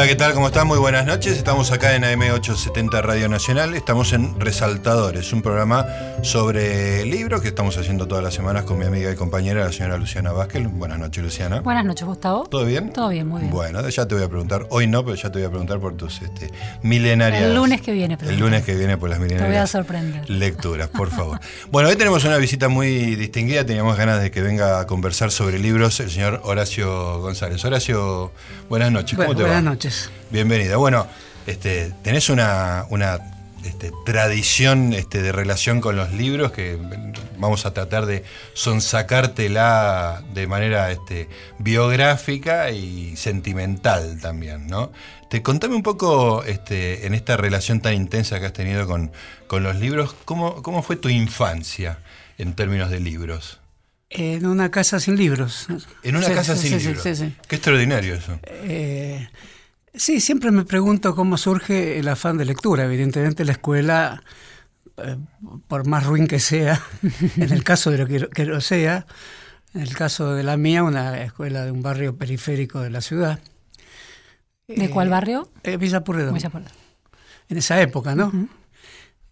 Hola, ¿qué tal? ¿Cómo están? Muy buenas noches. Estamos acá en AM870 Radio Nacional. Estamos en Resaltadores, un programa sobre libros que estamos haciendo todas las semanas con mi amiga y compañera, la señora Luciana Vázquez. Buenas noches, Luciana. Buenas noches, Gustavo. ¿Todo bien? Todo bien, muy bien. Bueno, ya te voy a preguntar, hoy no, pero ya te voy a preguntar por tus este, milenarias. El lunes que viene, El lunes que viene por las milenarias. Te voy a sorprender. Lecturas, por favor. bueno, hoy tenemos una visita muy distinguida. Teníamos ganas de que venga a conversar sobre libros el señor Horacio González. Horacio, buenas noches. ¿Cómo te buenas va? Buenas noches. Bienvenida. Bueno, este, tenés una, una este, tradición este, de relación con los libros que vamos a tratar de sonsacártela de manera este, biográfica y sentimental también, ¿no? Te contame un poco este, en esta relación tan intensa que has tenido con, con los libros, ¿cómo, ¿cómo fue tu infancia en términos de libros? En una casa sin libros. En una Sí, casa sí, sin sí, libros. sí, sí. Qué extraordinario eso. Eh, sí, siempre me pregunto cómo surge el afán de lectura. Evidentemente la escuela, eh, por más ruin que sea, en el caso de lo que, que lo sea, en el caso de la mía, una escuela de un barrio periférico de la ciudad. ¿De Eh, cuál barrio? Eh, Villa Purredón. Villa Puerto. En esa época, ¿no?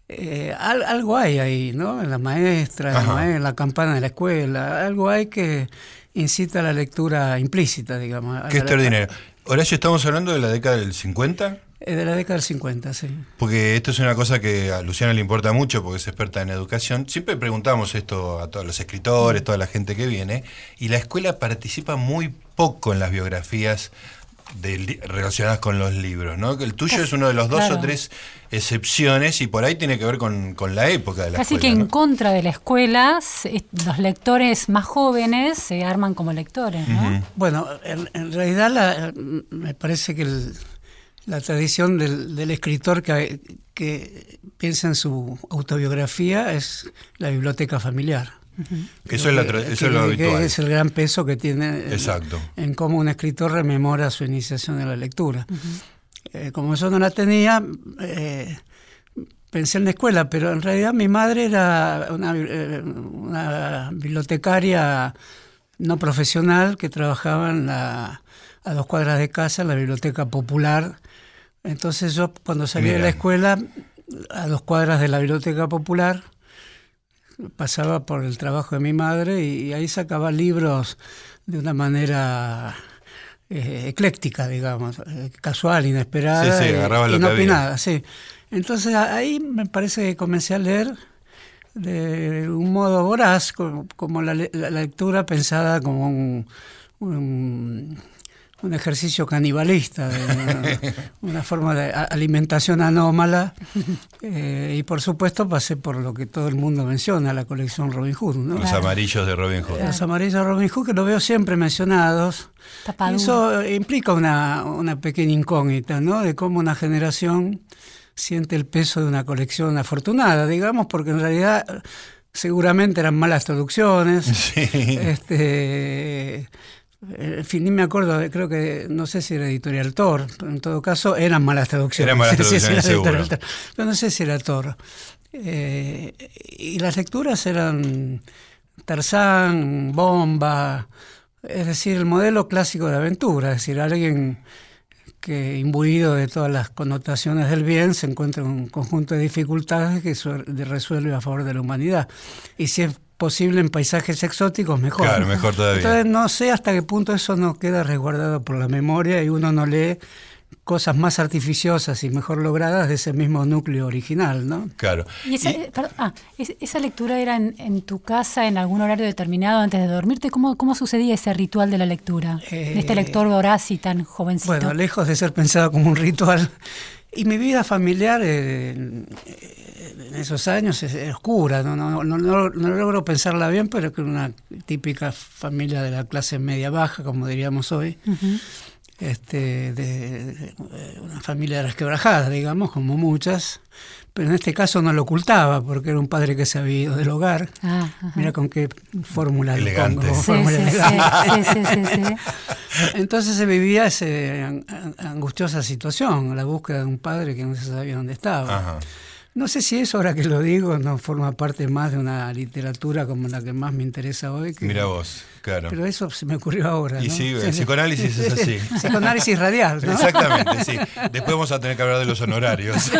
Eh, al- algo hay ahí, ¿no? En la maestra, en la, Ajá. ma- en la campana de la escuela, algo hay que incita a la lectura implícita, digamos. Qué extraordinario. Horacio, estamos hablando de la década del 50, Eh, de la década del 50, sí. porque esto es una cosa que a Luciana le importa mucho porque es experta en educación. Siempre preguntamos esto a todos los escritores, toda la gente que viene, y la escuela participa muy poco en las biografías de relacionadas con los libros, ¿no? Que el tuyo Casi- es uno de los dos claro. o tres excepciones y por ahí tiene que ver con, con la época de la Casi que escuela. en ¿no? contra de la escuela, los lectores más jóvenes se arman como lectores. Bueno, en, en realidad la- me parece que el- la tradición del, del escritor que, que piensa en su autobiografía es la biblioteca familiar. Eso es, la tra- Que- eso es lo habitual. es el gran peso que tiene en- Exacto. en cómo un escritor rememora su iniciación en la lectura. Eh, como yo no la tenía, eh, pensé en la escuela, pero en realidad mi madre era una, eh, una bibliotecaria no profesional que trabajaba en la- a dos cuadras de casa en la biblioteca popular. Entonces yo cuando salí de la escuela, a dos cuadras de la biblioteca popular, pasaba por el trabajo de mi madre y, ahí sacaba libros de una manera eh, ecléctica, digamos, eh, casual, inesperada Sí, sí, que inopinada, sí. Entonces ahí me parece que comencé a leer de un modo voraz, como, como la, la lectura pensada como un, un, un ejercicio canibalista, de una, una forma de a- alimentación anómala. Eh, y por supuesto pasé por lo que todo el mundo menciona, la colección Robin Hood. ¿no? Los Claro. amarillos de Robin Hood. Los amarillos de Robin Hood, que lo veo siempre mencionados. Tapadura. eso implica una, una pequeña incógnita, ¿no? De cómo una generación siente el peso de una colección afortunada, digamos, porque en realidad seguramente eran malas traducciones. Sí. Este, en fin, ni me acuerdo, creo que, no sé si era Editorial Tor, pero en todo caso eran malas traducciones. Eran malas sí, traducciones, seguro. Tor, pero no sé si era Tor. Eh, y las lecturas eran Tarzán, Bomba, es decir, el modelo clásico de aventura, es decir, alguien que imbuido de todas las connotaciones del bien se encuentra en un conjunto de dificultades que resuelve a favor de la humanidad. Y si es posible en paisajes exóticos, mejor. Claro, mejor todavía. Entonces no sé hasta qué punto eso no queda resguardado por la memoria y uno no lee cosas más artificiosas y mejor logradas de ese mismo núcleo original, ¿no? Claro. Y esa, Y- eh, perdón, ah, es- esa lectura era en, en tu casa en algún horario determinado antes de dormirte. ¿Cómo, cómo sucedía ese ritual de la lectura? de este Eh, lector voraz y tan jovencito. Bueno, lejos de ser pensado como un ritual. Y mi vida familiar eh, en esos años es es oscura, no, no, no, no- no logro pensarla bien, pero que una típica familia de la clase media baja, como diríamos hoy, este, de, de- de una familia resquebrajada, digamos, como muchas, pero en este caso no lo ocultaba, porque era un padre que se había ido del hogar. Ah. Mira con qué fórmula Elegante. pongo, Sí, fórmula sí, sí, elegante. sí, sí, sí, sí. Entonces se vivía esa angustiosa situación, la búsqueda de un padre que no se sabía dónde estaba. Ajá. No sé si eso, ahora que lo digo, no forma parte más de una literatura como la que más me interesa hoy. Que, Mira vos, claro. Pero eso se me ocurrió ahora. Y ¿no? sí, el psicoanálisis es así. Psicoanálisis radial, ¿no? Exactamente, sí. Después vamos a tener que hablar de los honorarios.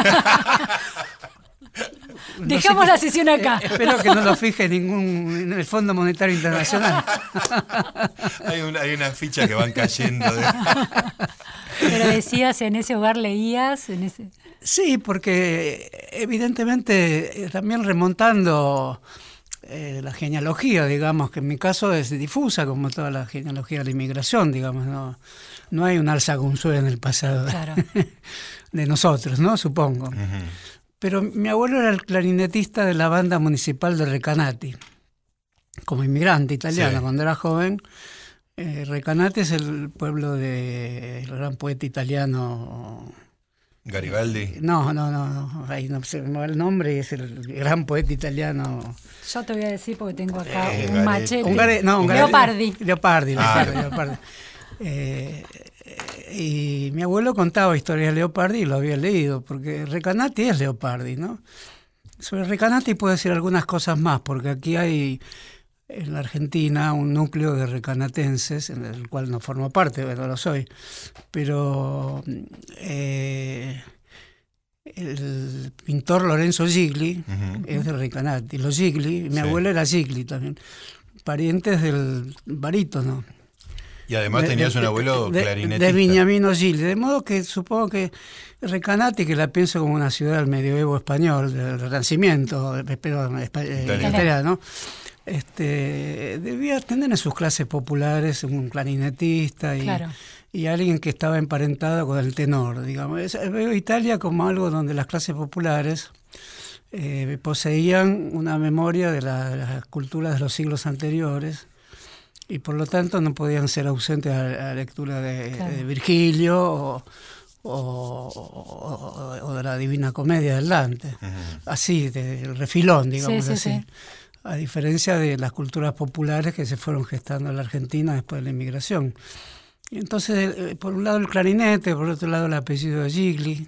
Dejamos la sesión acá. Eh, espero que no lo fije ningún en el Fondo Monetario Internacional. hay, una, hay una ficha que van cayendo. De... Pero decías, en ese hogar leías, en ese... Sí, porque evidentemente eh, también remontando eh, la genealogía, digamos, que en mi caso es difusa como toda la genealogía de la inmigración, digamos, no, no hay un alza en el pasado Claro. de nosotros, ¿no? Supongo. Pero mi abuelo era el clarinetista de la banda municipal de Recanati, como inmigrante italiano Sí. cuando era joven. Eh, Recanati es el pueblo del gran poeta italiano. Garibaldi. No, no, no, no, ahí no se me va el nombre, es el gran poeta italiano. Yo te voy a decir porque tengo acá Eh, un Gare- machete. Un gare- no, un gare- Leopardi. Leopardi, Ah. Leopardi, Leopardi. Eh, y mi abuelo contaba historias de Leopardi y lo había leído, porque Recanati es Leopardi, ¿no? Sobre Recanati puedo decir algunas cosas más, porque aquí hay en la Argentina un núcleo de recanatenses, en el cual no formo parte, pero lo soy. Pero eh, el pintor Lorenzo Gigli es de Recanati. Los Gigli, mi Sí. abuelo era Gigli también, parientes del barítono. Y además De- tenías de- un abuelo de, clarinetista. De Viñamino Gigli. De modo que supongo que Recanati, que la pienso como una ciudad del medioevo español, del Renacimiento, espa- eh, Italiano. Este, debía tener en sus clases populares un clarinetista y, Claro. y alguien que estaba emparentado con el tenor. Digamos. Es- veo Italia como algo donde las clases populares eh, poseían una memoria de, la- de las culturas de los siglos anteriores y por lo tanto no podían ser ausentes a, la lectura de, Claro. de Virgilio o, o- o- o de la Divina Comedia del Dante. Así, del refilón, digamos sí, así. sí. A diferencia de las culturas populares que se fueron gestando en la Argentina después de la inmigración. Entonces, eh, por un lado el clarinete, por otro lado el apellido de Gigli.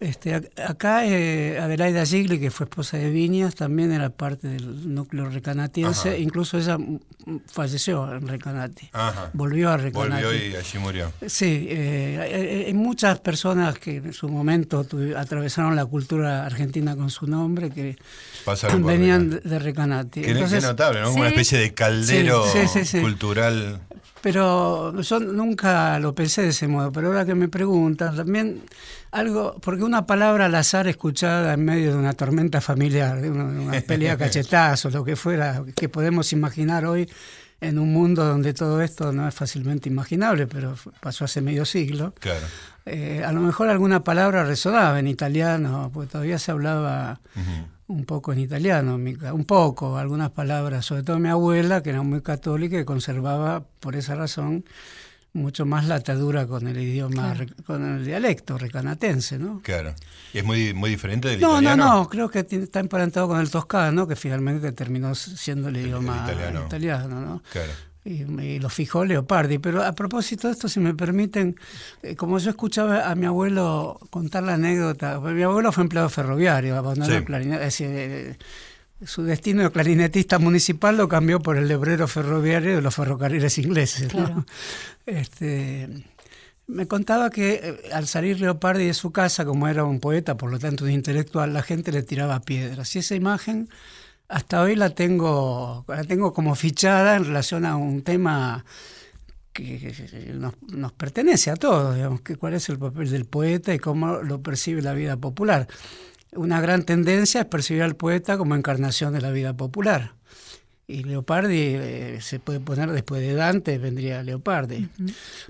Este, ac- acá eh, Adelaida Gigli, que fue esposa de Viñas, también era parte del núcleo recanatiense, Ajá. incluso ella mm, mm, falleció en Recanati, Ajá. volvió a Recanati. Volvió y allí murió. Sí, eh, hay, hay muchas personas que en su momento atravesaron la cultura argentina con su nombre, que Pasaron venían de, de Recanati. Qué Entonces, notable, ¿no? Como una especie de caldero sí, sí. cultural. Pero yo nunca lo pensé de ese modo, pero ahora que me preguntan, también algo, porque una palabra al azar escuchada en medio de una tormenta familiar, de una, una pelea a cachetazos, lo que fuera, que podemos imaginar hoy en un mundo donde todo esto no es fácilmente imaginable, pero pasó hace medio siglo. Claro. Eh, a lo mejor alguna palabra resonaba en italiano, porque todavía se hablaba. Un poco en italiano, un poco, algunas palabras, sobre todo mi abuela, que era muy católica y conservaba, por esa razón, mucho más la atadura con el idioma, Claro. con el dialecto recanatense, ¿no? Claro. ¿Y es muy, muy diferente del No, no, italiano? no, creo que está emparentado con el toscano, que finalmente terminó siendo el idioma italiano. italiano, ¿no? Claro. Y, y lo fijó Leopardi. Pero a propósito de esto, si me permiten, eh, como yo escuchaba a mi abuelo contar la anécdota, porque mi abuelo fue empleado ferroviario, abandonó Sí. el clarinete, es decir, eh, su destino de clarinetista municipal lo cambió por el de obrero ferroviario de los ferrocarriles ingleses. Este, me contaba que eh, al salir Leopardi de su casa, como era un poeta, por lo tanto un intelectual, la gente le tiraba piedras. Y esa imagen hasta hoy la tengo, la tengo como fichada en relación a un tema que nos, nos pertenece a todos, digamos, que cuál es el papel del poeta y cómo lo percibe la vida popular. Una gran tendencia es percibir al poeta como encarnación de la vida popular. Y Leopardi eh, se puede poner después de Dante, vendría Leopardi.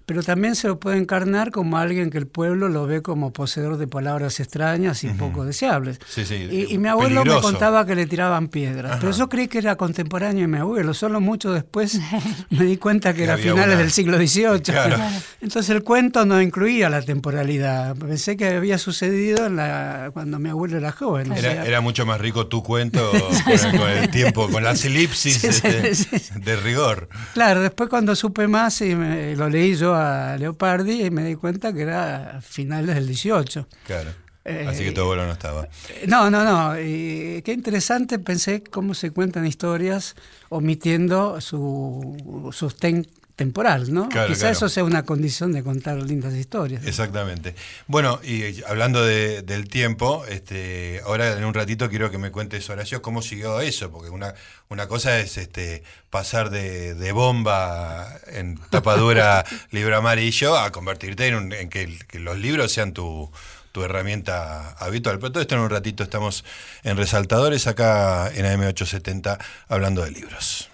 Pero también se lo puede encarnar como alguien que el pueblo lo ve como poseedor de palabras extrañas y poco deseables. Sí, sí, Y, y mi abuelo peligroso. me contaba que le tiraban piedras, Ajá. pero yo creí que era contemporáneo de mi abuelo, solo mucho después me di cuenta que era finales una- del siglo XVIII. Claro. Entonces el cuento no incluía la temporalidad, pensé que había sucedido en la- cuando mi abuelo era joven. o Era, sea, era mucho más rico tu cuento con, el, con el tiempo, con las elipsis Este, de rigor. Claro, después cuando supe más y me- lo leí yo a Leopardi y me di cuenta que era finales del XVIII. Claro. Así que tu abuelo no estaba. No, no, no. qué interesante pensé cómo se cuentan historias omitiendo su sostén temporal, ¿no? Quizá eso sea una condición de contar lindas historias. Exactamente. Bueno, y hablando del tiempo, este, ahora en un ratito quiero que me cuentes, Horacio, cómo siguió eso, porque una, una cosa es este, pasar de, bomba en tapadura libro amarillo a convertirte en, en que, los libros sean tu, tu herramienta habitual. Pero todo esto en un ratito estamos en Resaltadores acá en AM870 hablando de libros.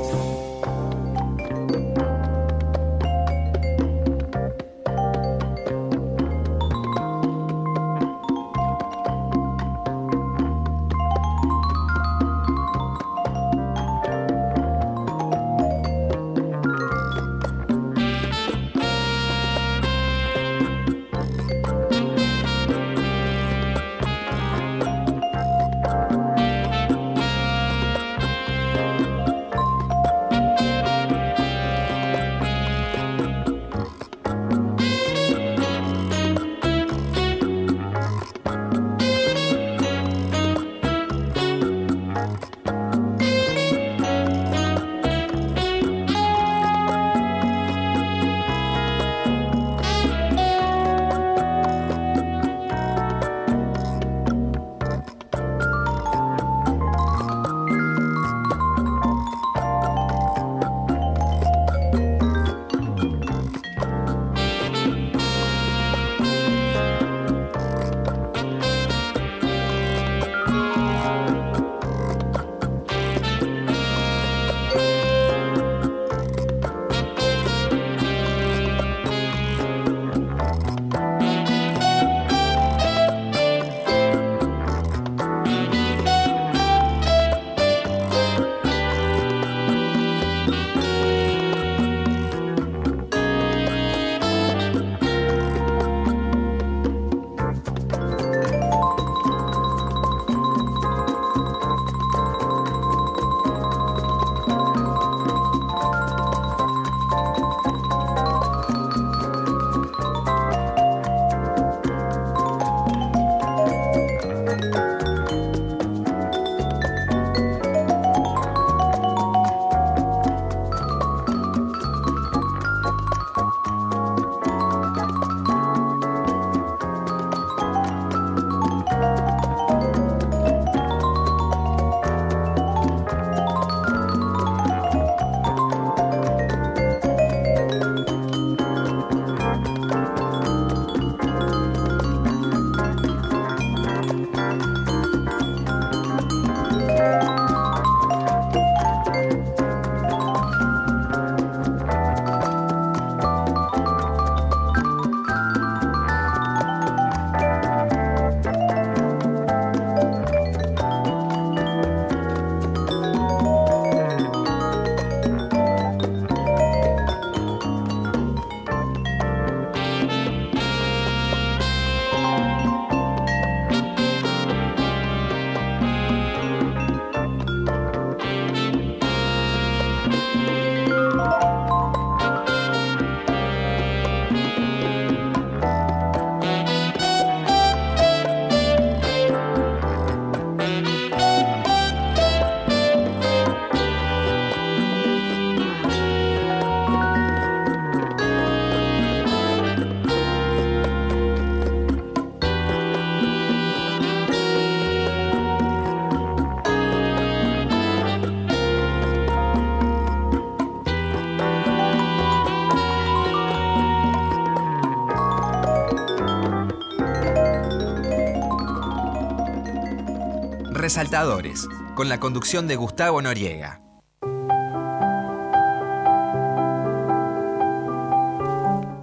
Resaltadores, con la conducción de Gustavo Noriega.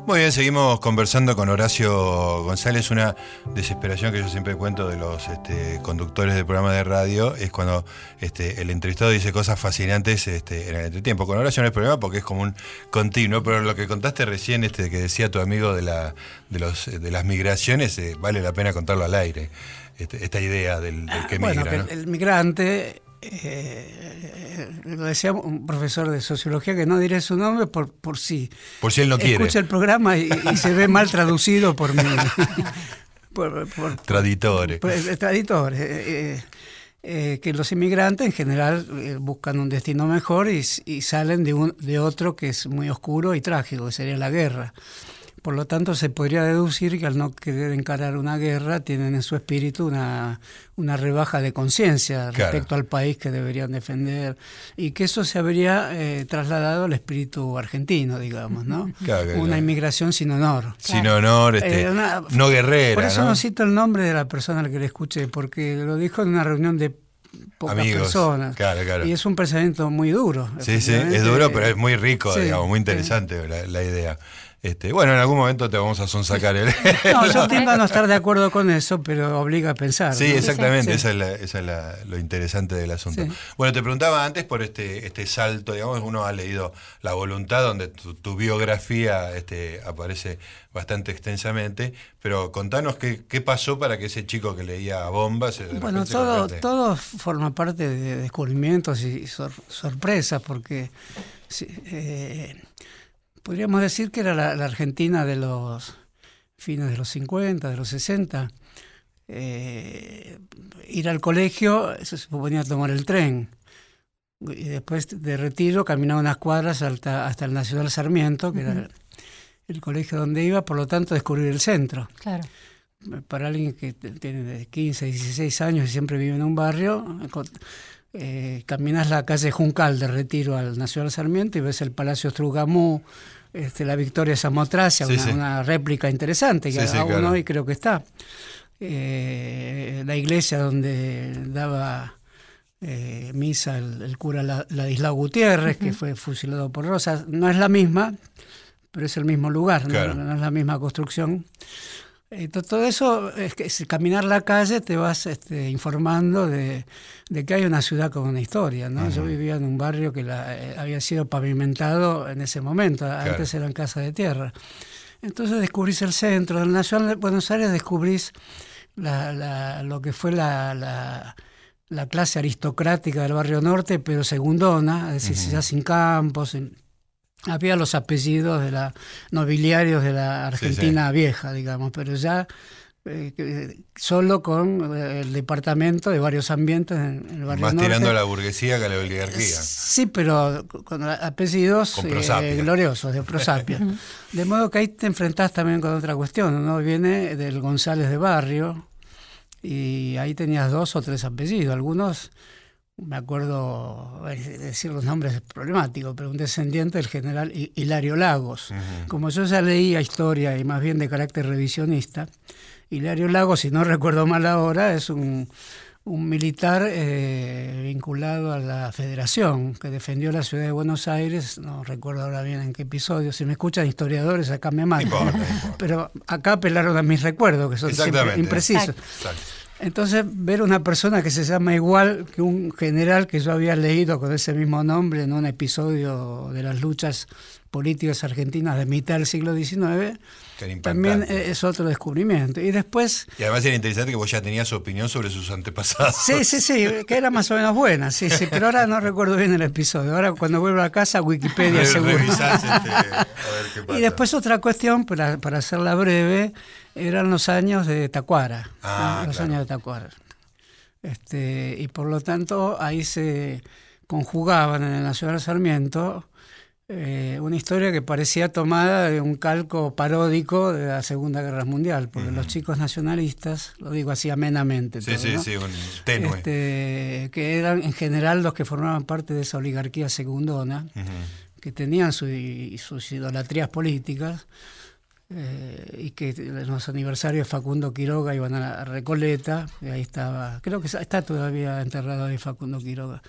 Muy bien, seguimos conversando con Horacio González. Una desesperación que yo siempre cuento de los este, conductores del programa de radio es cuando este, el entrevistado dice cosas fascinantes este, en el entretiempo. Con Horacio no hay problema porque es como un continuo, pero lo que contaste recién, que decía tu amigo de, de, de las migraciones, eh, vale la pena contarlo al aire. Este, esta idea del, que migra. Bueno, el, migrante, eh, lo decía un profesor de sociología que no diré su nombre por, por si, por si él no quiere. Escucha el programa y, se ve mal traducido por mí. traditores. traditores. que los inmigrantes en general buscan un destino mejor y, y salen de, un, de otro que es muy oscuro y trágico, que sería la guerra. Por lo tanto, se podría deducir que al no querer encarar una guerra, tienen en su espíritu una, una rebaja de conciencia respecto al país que deberían defender y que eso se habría eh, trasladado al espíritu argentino, digamos, ¿no? una inmigración sin honor. Sin honor, este, eh, no guerrera. Por eso ¿no? cito el nombre de la persona a la que le escuché, porque lo dijo en una reunión de pocas personas. Y es un pensamiento muy duro. Sí, sí, es duro, pero es muy rico, digamos, muy interesante la idea. Este, bueno, en algún momento te vamos a sonsacar el. No, yo tiendo a no estar de acuerdo con eso, pero obliga a pensar. Sí, exactamente, esa es, lo interesante del asunto. Bueno, te preguntaba antes por este, este salto, digamos, uno ha leído La Voluntad, donde tu, biografía este, aparece bastante extensamente, pero contanos qué, qué, pasó para que ese chico que leía bombas. Bueno, todo, todo forma parte de descubrimientos y sorpresas, porque. Eh, podríamos decir que era la, Argentina de los fines de los 50, de los 60. Eh, ir al colegio se suponía tomar el tren. Y después de retiro caminaba unas cuadras hasta, hasta el Nacional Sarmiento, que era el colegio donde iba, por lo tanto descubrir el centro. Claro. Para alguien que tiene 15, 16 años y siempre vive en un barrio, eh, caminas la calle Juncal de Retiro al Nacional Sarmiento y ves el Palacio Strugamú, este, la Victoria Samotracia, una, réplica interesante que aún hoy creo que está. Eh, la iglesia donde daba eh, misa el, cura Ladislao Gutiérrez, que fue fusilado por Rosas, no es la misma, pero es el mismo lugar, no es la misma construcción todo eso, es que caminar la calle te vas este, informando de, que hay una ciudad con una historia. ¿no? Yo vivía en un barrio que eh, había sido pavimentado en ese momento, antes eran casas de tierra. Entonces descubrís el centro, del Nacional de Buenos Aires descubrís lo que fue la, clase aristocrática del barrio norte, pero segundona, es decir, ya sin campos, había los apellidos de la nobiliarios de la Argentina vieja, digamos, pero ya eh, solo con eh, el departamento de varios ambientes en, el barrio Más tirando a la burguesía que a la oligarquía. Sí, pero con apellidos eh, gloriosos de prosapia. de modo que ahí te enfrentás también con otra cuestión, ¿no? Viene del González de Barrio y ahí tenías dos o tres apellidos, algunos me acuerdo decir los nombres es problemático, pero un descendiente del general Hilario Lagos. Como yo ya leía historia y más bien de carácter revisionista, Hilario Lagos, si no recuerdo mal ahora, es un, militar eh, vinculado a la federación que defendió la ciudad de Buenos Aires, no recuerdo ahora bien en qué episodio, si me escuchan historiadores acá me matan, pero acá apelaron a mis recuerdos, que son siempre imprecisos. Entonces, ver una persona que se llama igual que un general que yo había leído con ese mismo nombre en un episodio de las luchas políticas argentinas de mitad del siglo XIX, también es otro descubrimiento. Y después... Y además era interesante que vos ya tenías su opinión sobre sus antepasados. Sí, sí, sí, que era más o menos buena, sí, sí, pero ahora no recuerdo bien el episodio. Ahora cuando vuelvo a casa, Wikipedia seguro. Este, y después otra cuestión, para, para hacerla breve, eran los años de Tacuara. Ah, los años de Tacuara. Este, y por lo tanto ahí se conjugaban en el Nacional Sarmiento eh, una historia que parecía tomada de un calco paródico de la Segunda Guerra Mundial, porque los chicos nacionalistas, lo digo así amenamente, sí, sí, sí, tenue. Este, que eran en general los que formaban parte de esa oligarquía segundona, que tenían sus idolatrías políticas, eh, y que en los aniversarios Facundo Quiroga iban a Recoleta, y ahí estaba, creo que está todavía enterrado ahí Facundo Quiroga,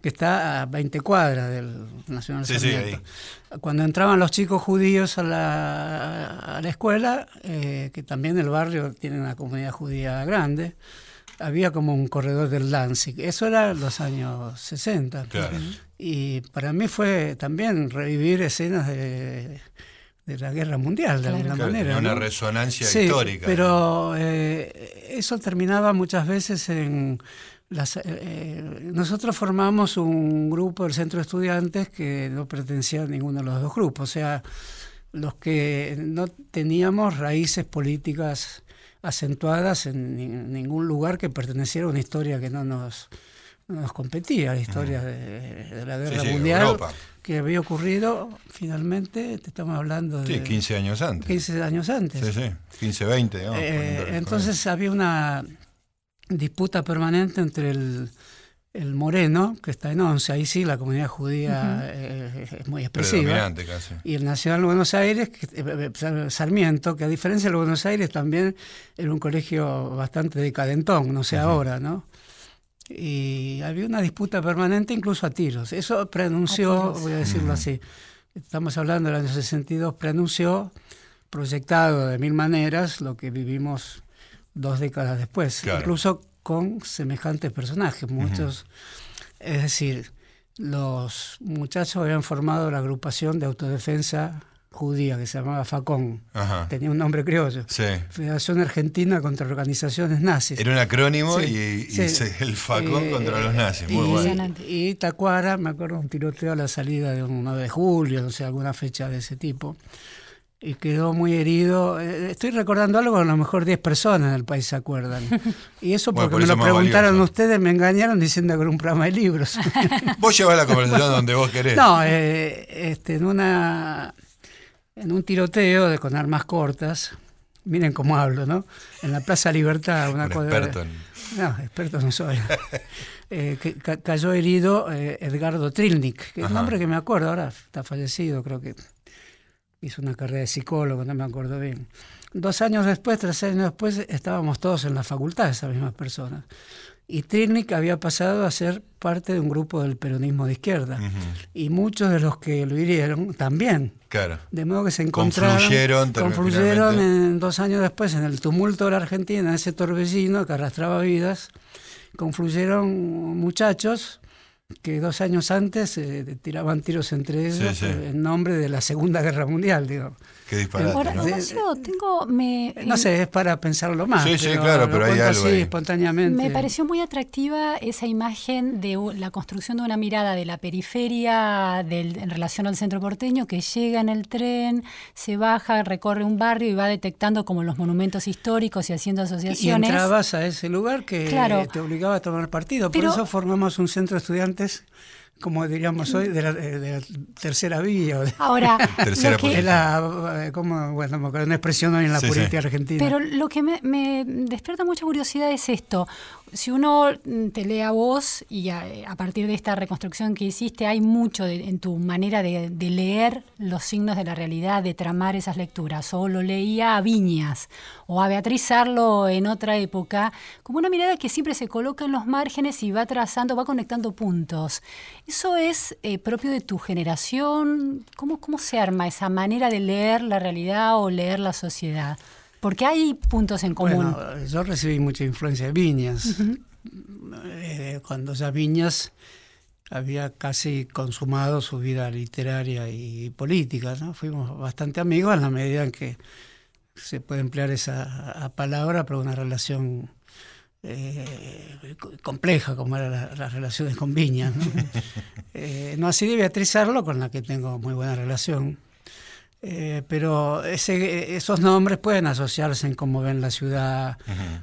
que está a 20 cuadras del Nacional sí, Cuando entraban los chicos judíos a la, a la escuela, eh, que también el barrio tiene una comunidad judía grande, había como un corredor del Danzig. Eso era los años 60. Y para mí fue también revivir escenas de de la guerra mundial, de alguna manera. Una resonancia histórica. Pero eh, eso terminaba muchas veces en. Las, eh, eh, nosotros formamos un grupo del centro de estudiantes que no pertenecía a ninguno de los dos grupos, o sea, los que no teníamos raíces políticas acentuadas en ningún lugar que perteneciera a una historia que no nos, nos competía, la historia de, la guerra mundial que había ocurrido finalmente, te estamos hablando de... Sí, 15 años antes. 15 años antes. Sí, sí, 15, 20. Eh, entonces había una disputa permanente entre el, el Moreno, que está en Once, ahí sí la comunidad judía eh, es muy expresiva. Casi. Y el Nacional Buenos Aires, que, eh, eh, Sarmiento, que a diferencia de Buenos Aires también era un colegio bastante decadentón, no sé ahora, ¿no? Y había una disputa permanente incluso a tiros. Eso preanunció, voy a decirlo así, estamos hablando del año 62, preanunció, proyectado de mil maneras, lo que vivimos dos décadas después. Incluso con semejantes personajes. Muchos, es decir, los muchachos habían formado la agrupación de autodefensa judía que se llamaba FACON. Tenía un nombre criollo. Federación Argentina contra Organizaciones Nazis. Era un acrónimo y, el FACON eh, contra los nazis. Muy y, bueno. Y Tacuara, me acuerdo, un tiroteo a la salida de un 9 de julio, no sé, alguna fecha de ese tipo y quedó muy herido. Eh, estoy recordando algo a lo mejor 10 personas en el país se acuerdan. Y eso porque me lo preguntaron ustedes, me engañaron diciendo que era un programa de libros. vos llevas la conversación donde vos querés. No, eh, este, en, una, en un tiroteo de, con armas cortas, miren cómo hablo, ¿no? En la Plaza Libertad, una cosa... Experto No, experto no soy. Eh, que cayó herido Edgardo Trilnik, que es un hombre que me acuerdo, ahora está fallecido, creo que hizo una carrera de psicólogo, no me acuerdo bien. Dos años después, tres años después, estábamos todos en la facultad, esas mismas personas. Y Trilnik había pasado a ser parte de un grupo del peronismo de izquierda. Y muchos de los que lo hirieron también. Claro. De modo que se encontraron. Confluyeron, confluyeron en, dos años después en el tumulto de la Argentina, ese torbellino que arrastraba vidas. Confluyeron muchachos que dos años antes eh, tiraban tiros entre ellos en nombre de la Segunda Guerra Mundial, digo. Qué disparate, ¿no? tengo... Me, no sé, es para pensarlo más. Sí, sí, claro, pero hay algo ahí. espontáneamente. Me pareció muy atractiva esa imagen de la construcción de una mirada de la periferia del, en relación al centro porteño que llega en el tren, se baja, recorre un barrio y va detectando como los monumentos históricos y haciendo asociaciones. Y entrabas a ese lugar que te obligaba a tomar partido. Por eso formamos un centro de como diríamos hoy, de la, tercera vía. Ahora, tercera la, como, bueno, una expresión hoy en la política argentina. Pero lo que me, me, despierta mucha curiosidad es esto si uno mm, te lee a vos y a, partir de esta reconstrucción que hiciste, hay mucho en tu manera de, leer los signos de la realidad, de tramar esas lecturas. O lo leía a Viñas o a Beatriz Arlo en otra época, como una mirada que siempre se coloca en los márgenes y va trazando, va conectando puntos. ¿Eso es eh, propio de tu generación? ¿Cómo, ¿Cómo se arma esa manera de leer la realidad o leer la sociedad? Porque hay puntos en común. Bueno, yo recibí mucha influencia de Viñas. Eh, cuando ya Viñas había casi consumado su vida literaria y política, ¿no? Fuimos bastante amigos en la medida en que se puede emplear esa palabra para una relación eh, compleja como eran las relaciones con Viñas. ¿no? Eh, no así de Beatriz Arlo, con la que tengo muy buena relación. Eh, pero ese, esos nombres pueden asociarse en cómo ven la ciudad,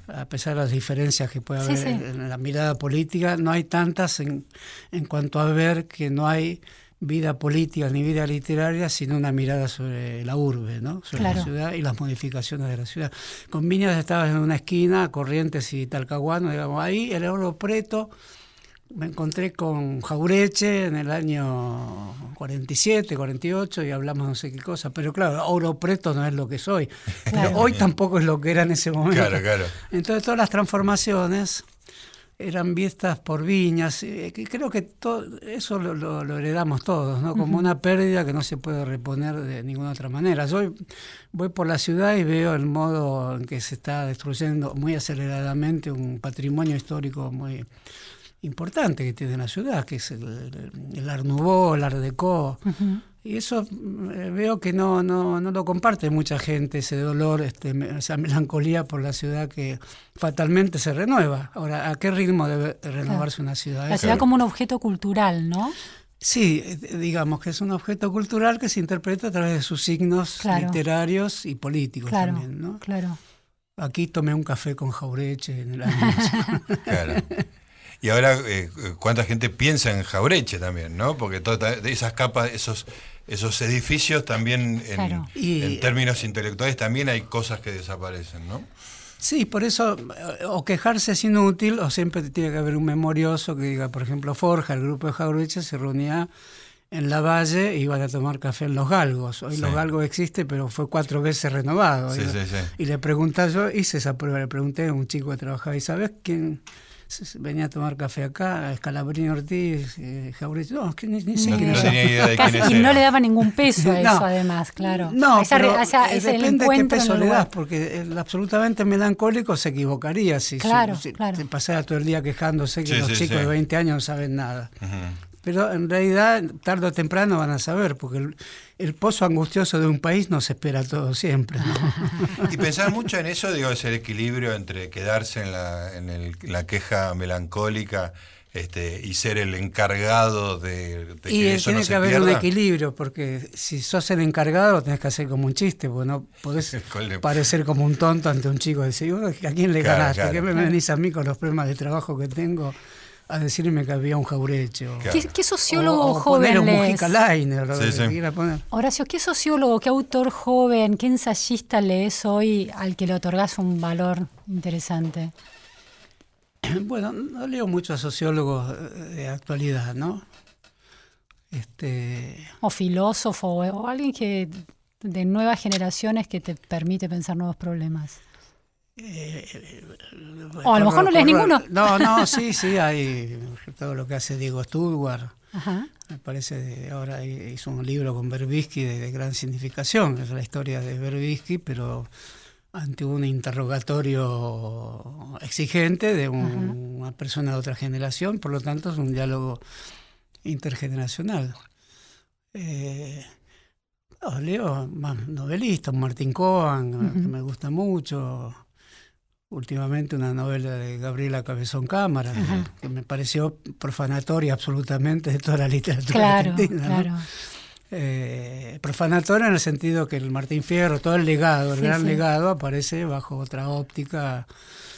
a pesar de las diferencias que puede haber En, la mirada política. No hay tantas en, en cuanto a ver que no hay vida política ni vida literaria, sino una mirada sobre la urbe, ¿no? sobre la ciudad y las modificaciones de la ciudad. Con Viñas estabas en una esquina, Corrientes y Talcahuano, digamos, ahí el oro preto me encontré con Jaureche en el año 47, 48 y hablamos no sé qué cosa. Pero claro, oro preto no es lo que soy. Pero hoy tampoco es lo que era en ese momento. Claro, claro. Entonces todas las transformaciones eran vistas por viñas. Creo que todo, eso lo, heredamos todos, ¿no? Como una pérdida que no se puede reponer de ninguna otra manera. Yo voy por la ciudad y veo el modo en que se está destruyendo muy aceleradamente un patrimonio histórico muy importante que tiene la ciudad, que es el, el Art Nouveau, el Art Deco. Y eso eh, veo que no, no, no lo comparte mucha gente, ese dolor, este, esa melancolía por la ciudad que fatalmente se renueva. Ahora, ¿a qué ritmo debe renovarse una ciudad? La ciudad como un objeto cultural, ¿no? Sí, eh, digamos que es un objeto cultural que se interpreta a través de sus signos literarios y políticos también, ¿no? Claro. Aquí tomé un café con Jaureche en el año. Claro. Y ahora, eh, ¿cuánta gente piensa en Jaureche también, no? Porque todas esas capas, esos, esos edificios también, en, Claro. Y- en términos intelectuales, también hay cosas que desaparecen, ¿no? Sí, por eso, eh, o quejarse es inútil, o siempre tiene que haber un memorioso que diga, por ejemplo, Forja, el grupo de Jaureche se reunía en la Valle y iban a tomar café en Los Galgos. Hoy Sí. Los Galgos existe, pero fue cuatro veces renovado. Sí, y, sí, sí. y le pregunté, yo hice esa prueba, le pregunté a un chico que trabajaba, ¿y sabes quién venía a tomar café acá? Escalabrini Ortiz, eh. No, es que ni, ni sé No, quién no es. tenía idea de Casi- quiénes y no le daba ningún peso a No. eso, además, claro. No, Esa pero, esa- eh, es el depende de qué peso le das, porque el absolutamente melancólico se equivocaría si, Claro, si, claro. si pasara todo el día quejándose que Sí, los sí, chicos sí. de 20 años no saben nada. Pero en realidad, tarde o temprano van a saber, porque el, el pozo angustioso de un país no se espera todo siempre. ¿no? Y pensar mucho en eso, digo, ese equilibrio entre quedarse en la, en el- la queja melancólica este, y ser el encargado de, de y que eso tiene no que se haber un equilibrio, porque si sos el encargado lo tenés que hacer como un chiste, porque no podés parecer como un tonto ante un chico y decir, "Bueno, ¿a quién le Claro, ganaste? claro. ¿Qué me venís a mí con los problemas de trabajo que tengo a decirme que había un jaureche? O, Claro. ¿Qué, qué sociólogo o- o poner joven un lees? Mujica Lainer, o Sí, sí. poner. Horacio, ¿qué sociólogo, qué autor joven, qué ensayista lees hoy al que le otorgás un valor interesante? Bueno, no leo mucho a sociólogos de actualidad, ¿no? Este, O filósofo, o, o alguien que de nuevas generaciones que te permite pensar nuevos problemas. O a lo mejor no lees ninguno. No, no, sí, sí, hay todo lo que hace Diego Sturwar. Ajá. Me parece, ahora hizo un libro con Berbisky de, de gran significación, es la historia de Berbisky, pero ante un interrogatorio exigente de un- una persona de otra generación, por lo tanto es un diálogo intergeneracional. Eh, no, leo más novelistas, Martín Cohen, que me gusta mucho. Últimamente una novela de Gabriela Cabezón Cámara, que me pareció profanatoria absolutamente de toda la literatura Claro, argentina. Eh, profanatoria en el sentido que el Martín Fierro, todo el legado, el Sí, gran sí. legado, aparece bajo otra óptica.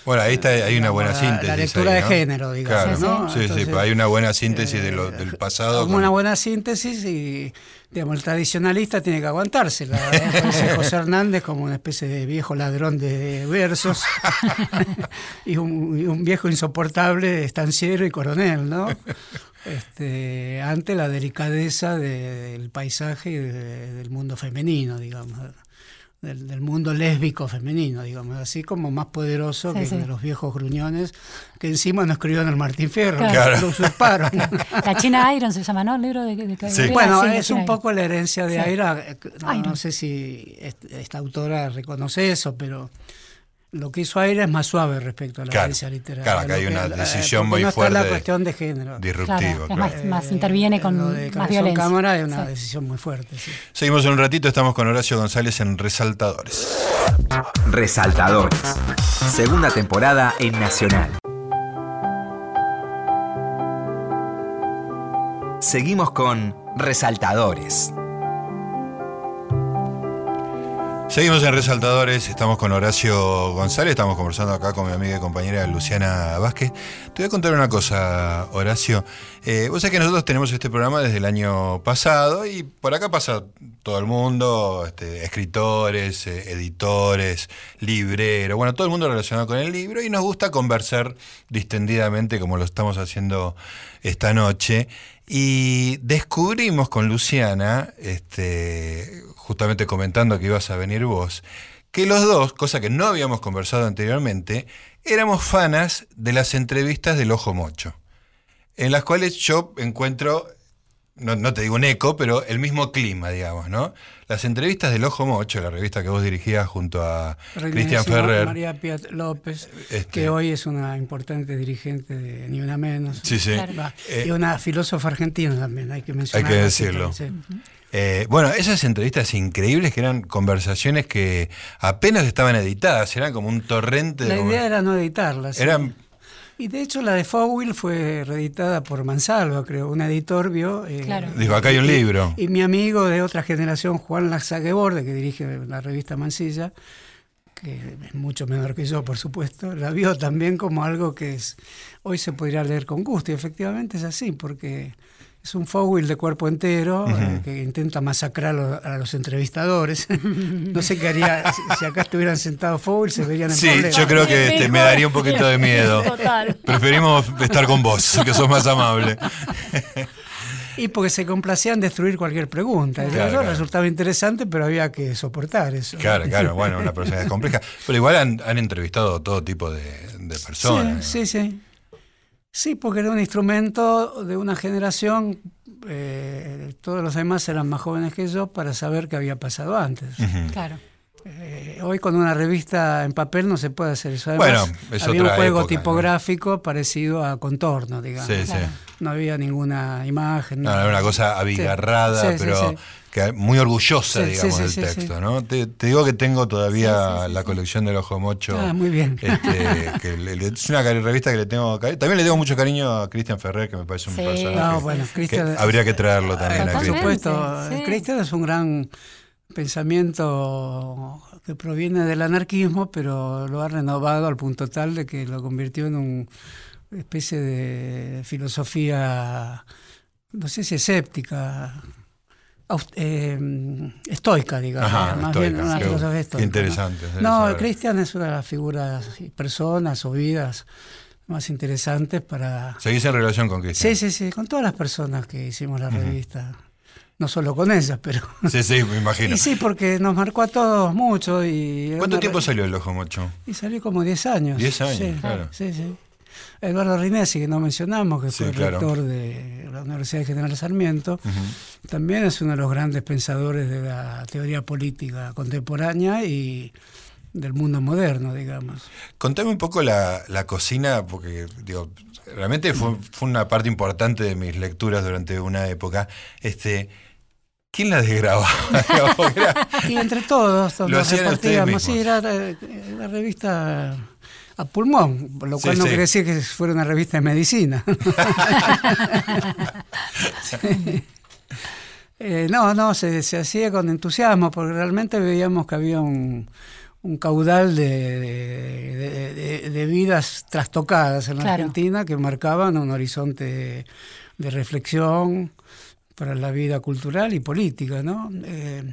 Bueno, ahí está, hay una buena la- síntesis. La lectura ahí, de ¿no? género, digamos. Claro. ¿no? Sí, sí, Entonces, pues hay una buena síntesis de lo- del pasado. como con- una buena síntesis y digamos, el tradicionalista tiene que aguantársela. ¿eh? Aparece José Hernández como una especie de viejo ladrón de versos y, un, y un viejo insoportable estanciero y coronel, ¿no? Este, ante la delicadeza de- del paisaje y de- del mundo femenino, digamos. Del, del mundo lésbico femenino, digamos, así como más poderoso Sí, que sí. de los viejos gruñones que encima no escribieron el Martín Fierro, Claro. que lo usurparon. La China Iron se llama, ¿no? El libro de, de, de- Sí. Bueno, es un poco la herencia de Sí. Aira. eh, No, Iron. no sé si est- esta autora reconoce eso, pero lo que hizo Aira es más suave respecto a la Claro, herencia literaria. claro, que hay una eh, decisión muy no está la fuerte, cuestión de género. Disruptivo, Claro, es claro. más, más interviene con Lo de más violencia. Cámara es una Sí. decisión muy fuerte. sí. Seguimos en un ratito, estamos con Horacio González en Resaltadores. Resaltadores. Segunda temporada en Nacional. Seguimos con Resaltadores. Seguimos en Resaltadores, estamos con Horacio González, estamos conversando acá con mi amiga y compañera Luciana Vázquez. Te voy a contar una cosa, Horacio. Eh, vos sabés que nosotros tenemos este programa desde el año pasado y por acá pasa todo el mundo, este, escritores, eh, editores, libreros, bueno, todo el mundo relacionado con el libro y nos gusta conversar distendidamente como lo estamos haciendo esta noche. Y descubrimos con Luciana, este, justamente comentando que ibas a venir vos, que los dos, cosa que no habíamos conversado anteriormente, éramos fanas de las entrevistas del Ojo Mocho, en las cuales yo encuentro, no, no te digo un eco, pero el mismo clima, digamos, ¿no? Las entrevistas del Ojo Mocho, la revista que vos dirigías junto a Cristian Ferrer. María Piat López, Este- que hoy es una importante dirigente de Ni Una Menos. Sí, sí. Claro. Eh, y una filósofa argentina también, hay que mencionar. Hay que decirlo. Sí. Eh, bueno, esas entrevistas increíbles que eran conversaciones que apenas estaban editadas, eran como un torrente de... La idea era no editarlas. Eran- Y de hecho la de Fowell fue reeditada por Mansalva, creo. Un editor vio... eh, Claro. Dijo, acá hay un y- libro. Y mi amigo de otra generación, Juan Lazagueborde, que dirige la revista Mansilla, que es mucho menor que yo, por supuesto, la vio también como algo que es, hoy se podría leer con gusto, y efectivamente es así, porque es un foul de cuerpo entero eh, que intenta masacrar a los entrevistadores. no sé qué haría si, acá estuvieran sentados foul, se verían en Sí, yo creo que este, me daría un poquito de miedo. Preferimos estar con vos, que sos más amable. Y porque se complacían en destruir cualquier pregunta. eso resultaba interesante, pero había que soportar eso. Claro, claro, bueno, una personalidad compleja. Pero igual han, entrevistado todo tipo de, personas. Sí, sí, sí. Sí, porque era un instrumento de una generación, eh, todos los demás eran más jóvenes que yo, para saber qué había pasado antes. Claro. Eh, hoy con una revista en papel no se puede hacer eso. Además, bueno, es había un juego tipográfico parecido a contorno, digamos. Sí, sí. No había ninguna imagen. No, era una cosa abigarrada, pero que muy orgullosa, digamos, del texto. ¿no? Te, digo que tengo todavía la colección del Ojo Mocho. Ah, muy bien. Este, que es una revista que le tengo También le tengo mucho cariño a Cristian Ferrer, que me parece un personaje. No, bueno, habría que traerlo también. Por supuesto, Cristian es un gran pensamiento que proviene del anarquismo, pero lo ha renovado al punto tal de que lo convirtió en una especie de filosofía, no sé si escéptica, eh, estoica, digamos, más bien una filosofía estoica. interesante. No, Cristian es una de las figuras, personas o vidas más interesantes para... ¿Seguís en relación con Cristian? Sí, sí, sí, con todas las personas que hicimos la revista no solo con ellas, pero... Sí, sí, me imagino. Y sí, porque nos marcó a todos mucho. y ¿Cuánto tiempo salió El Ojo Mocho? Y salió como 10 años. 10 años, claro. Sí, sí. Eduardo Rinesi, que no mencionamos, que fue rector de la Universidad General Sarmiento, también es uno de los grandes pensadores de la teoría política contemporánea y del mundo moderno, digamos. Contame un poco la, la cocina, porque digo, realmente fue, fue, una parte importante de mis lecturas durante una época. Este, ¿Quién la desgrababa? y entre todos, nos repartíamos. Sí, era la revista a pulmón, lo cual no quiere decir que fuera una revista de medicina. Eh, no, no, se, hacía con entusiasmo, porque realmente veíamos que había un, caudal de, de, vidas trastocadas en la Argentina que marcaban un horizonte de reflexión para la vida cultural y política, ¿no? Eh,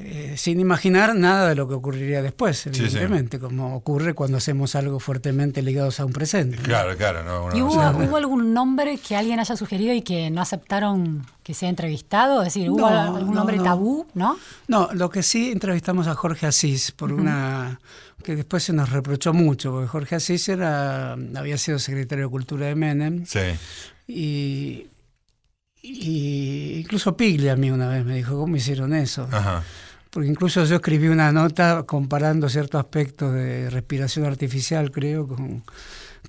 eh, sin imaginar nada de lo que ocurriría después, evidentemente, como ocurre cuando hacemos algo fuertemente ligados a un presente. Claro, claro. ¿Y hubo, algún nombre que alguien haya sugerido y que no aceptaron que sea entrevistado? Es decir, ¿hubo algún nombre tabú, no? No, lo que sí entrevistamos a Jorge Asís por una que después se nos reprochó mucho, porque Jorge Asís era, había sido secretario de Cultura de Menem. Sí. Y y incluso Piglia a mí una vez me dijo, ¿cómo hicieron eso? Porque incluso yo escribí una nota comparando ciertos aspectos de respiración artificial, creo, con,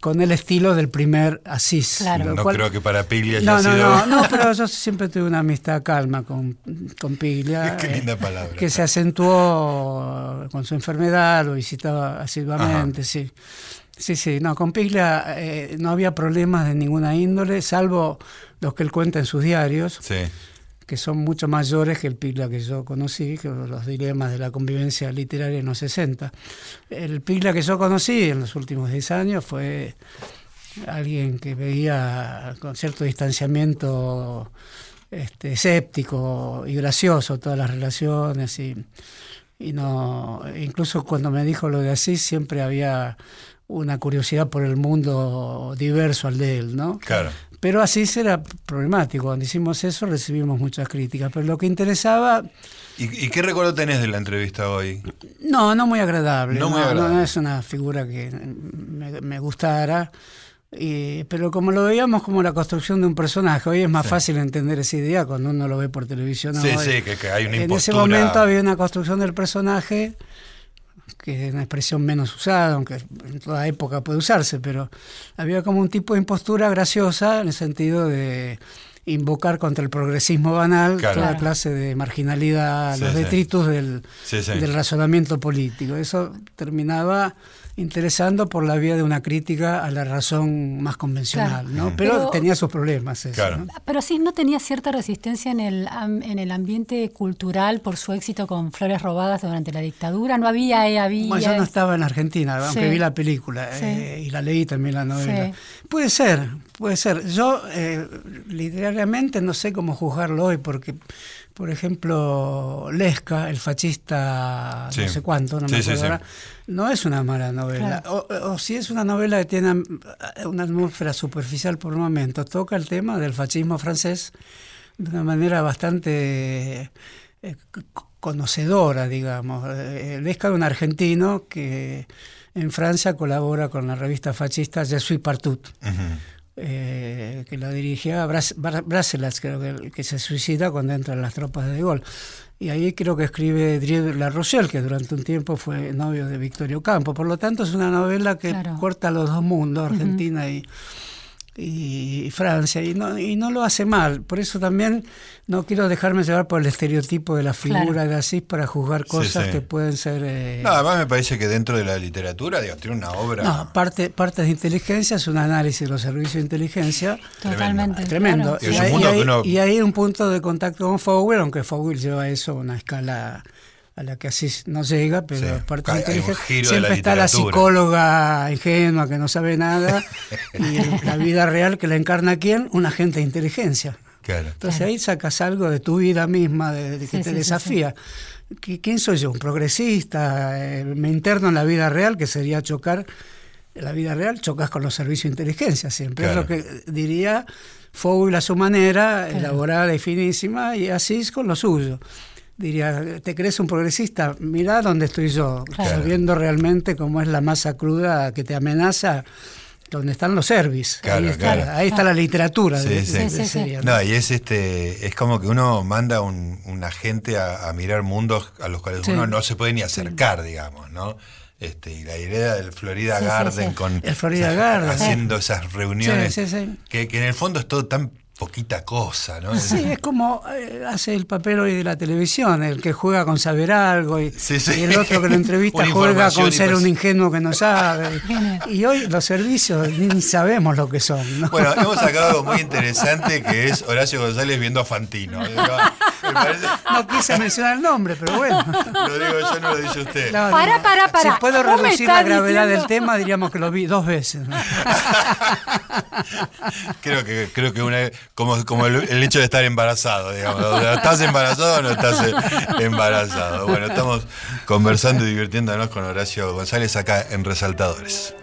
con el estilo del primer Asís. Claro. No creo que para Piglia no, no, No, no, pero yo siempre tuve una amistad calma con, con Piglia. Qué linda palabra. Que se acentuó con su enfermedad, lo visitaba asiduamente, sí. Sí, sí, no, con Piglia eh, no había problemas de ninguna índole, salvo los que él cuenta en sus diarios, que son mucho mayores que el Piglia que yo conocí, que los dilemas de la convivencia literaria en los 60. El Piglia que yo conocí en los últimos 10 años fue alguien que veía con cierto distanciamiento este, escéptico y gracioso todas las relaciones y, y no incluso cuando me dijo lo de así siempre había una curiosidad por el mundo diverso al de él, ¿no? Claro. Pero así será problemático. Cuando hicimos eso recibimos muchas críticas. Pero lo que interesaba... ¿Y, qué recuerdo tenés de la entrevista hoy? No, no muy agradable. No, muy agradable. no es una figura que me, gustara. pero como lo veíamos como la construcción de un personaje, hoy es más fácil entender esa idea cuando uno lo ve por televisión. Sí, sí, que, hay una En ese momento había una construcción del personaje que es una expresión menos usada, aunque en toda época puede usarse, pero había como un tipo de impostura graciosa en el sentido de invocar contra el progresismo banal toda clase de marginalidad, los detritus Del, del, razonamiento político. Eso terminaba interesando por la vía de una crítica a la razón más convencional, Claro. ¿no? Pero, Pero- tenía sus problemas. eso, Claro. ¿no? Pero sí, ¿no tenía cierta resistencia en el, am- en el ambiente cultural por su éxito con Flores Robadas durante la dictadura? ¿No había, eh, había? Bueno, yo no estaba en Argentina, aunque Sí. vi la película Sí. eh, y la leí también la novela. Sí. Puede ser, puede ser. Yo eh, literariamente no sé cómo juzgarlo hoy porque, por ejemplo, Lesca, el fascista Sí. no sé cuánto, no me Sí, acuerdo sí. ahora, no es una mala novela. O, o si es una novela que tiene una atmósfera superficial por un momento, toca el tema del fascismo francés de una manera bastante eh, conocedora, digamos. Eh, Lesca es un argentino que en Francia colabora con la revista fascista Je suis partout, Ujú. Eh, que la dirigía Bras Bra- Bracelas, creo que, que se suicida cuando entran las tropas de Gaulle. Y ahí creo que escribe Drieu La Rochelle, que durante un tiempo fue novio de Victorio Campo. Por lo tanto, es una novela que Claro. corta los dos mundos, Argentina y, y Francia, y no, y no lo hace mal. Por eso también no quiero dejarme llevar por el estereotipo de la figura Claro. de Asís para juzgar cosas sí. que pueden ser... eh, No, además me parece que dentro de la literatura, digo, tiene una obra. no, parte, parte de inteligencia es un análisis de los servicios de inteligencia Totalmente. tremendo. claro. Y hay, mundo y hay- que uno- y hay un punto de contacto con Fowler, aunque Fowler lleva eso a una escala a la que así no llega, pero Sí, es parte hay- de inteligencia. de Siempre la está la psicóloga ingenua que no sabe nada y la vida real que la encarna quién, un agente de inteligencia. Claro. Entonces Claro. ahí sacas algo de tu vida misma, de, de que Sí, te sí, sí, desafía. ¿Qui- ¿Quién soy yo? ¿Un progresista? Eh, me interno en la vida real, que sería chocar. En la vida real chocas con los servicios de inteligencia siempre. Claro. Es lo que diría Fowler a su manera, Claro. elaborada y finísima, y Asís con lo suyo. Diría, ¿te crees un progresista? Mirá dónde estoy yo, Claro. sabiendo realmente cómo es la masa cruda que te amenaza, donde están los servis. Claro, ahí, está, claro. ahí está la literatura de, Sí, de- sí. de Sí, sí, sí. serie, ¿no? Y es este, es como que uno manda un, un agente a, a mirar mundos a los cuales Sí. uno no se puede ni acercar, digamos, ¿no? Este, y la idea del Florida Garden sí. con El Florida Garden. haciendo esas reuniones Sí, sí, sí. Que, que en el fondo es todo tan poquita cosa, ¿no? Sí, es como eh, hace el papel hoy de la televisión, el que juega con saber algo y, Sí, sí. y el otro que lo entrevista juega con ser un ingenuo que no sabe. Y hoy los servicios ni sabemos lo que son. ¿no? Bueno, hemos sacado algo muy interesante que es Horacio González viendo a Fantino. Parece- No quise mencionar el nombre, pero bueno. lo digo yo, no lo dice usted. No, Pará, no. pará, pará. Si puedo reducir la gravedad diciendo- del tema, diríamos que lo vi dos veces. Creo que, creo que una, como, como el, el hecho de estar embarazado, digamos. ¿Estás embarazado o no estás embarazado? Bueno, estamos conversando y divirtiéndonos con Horacio González acá en Resaltadores.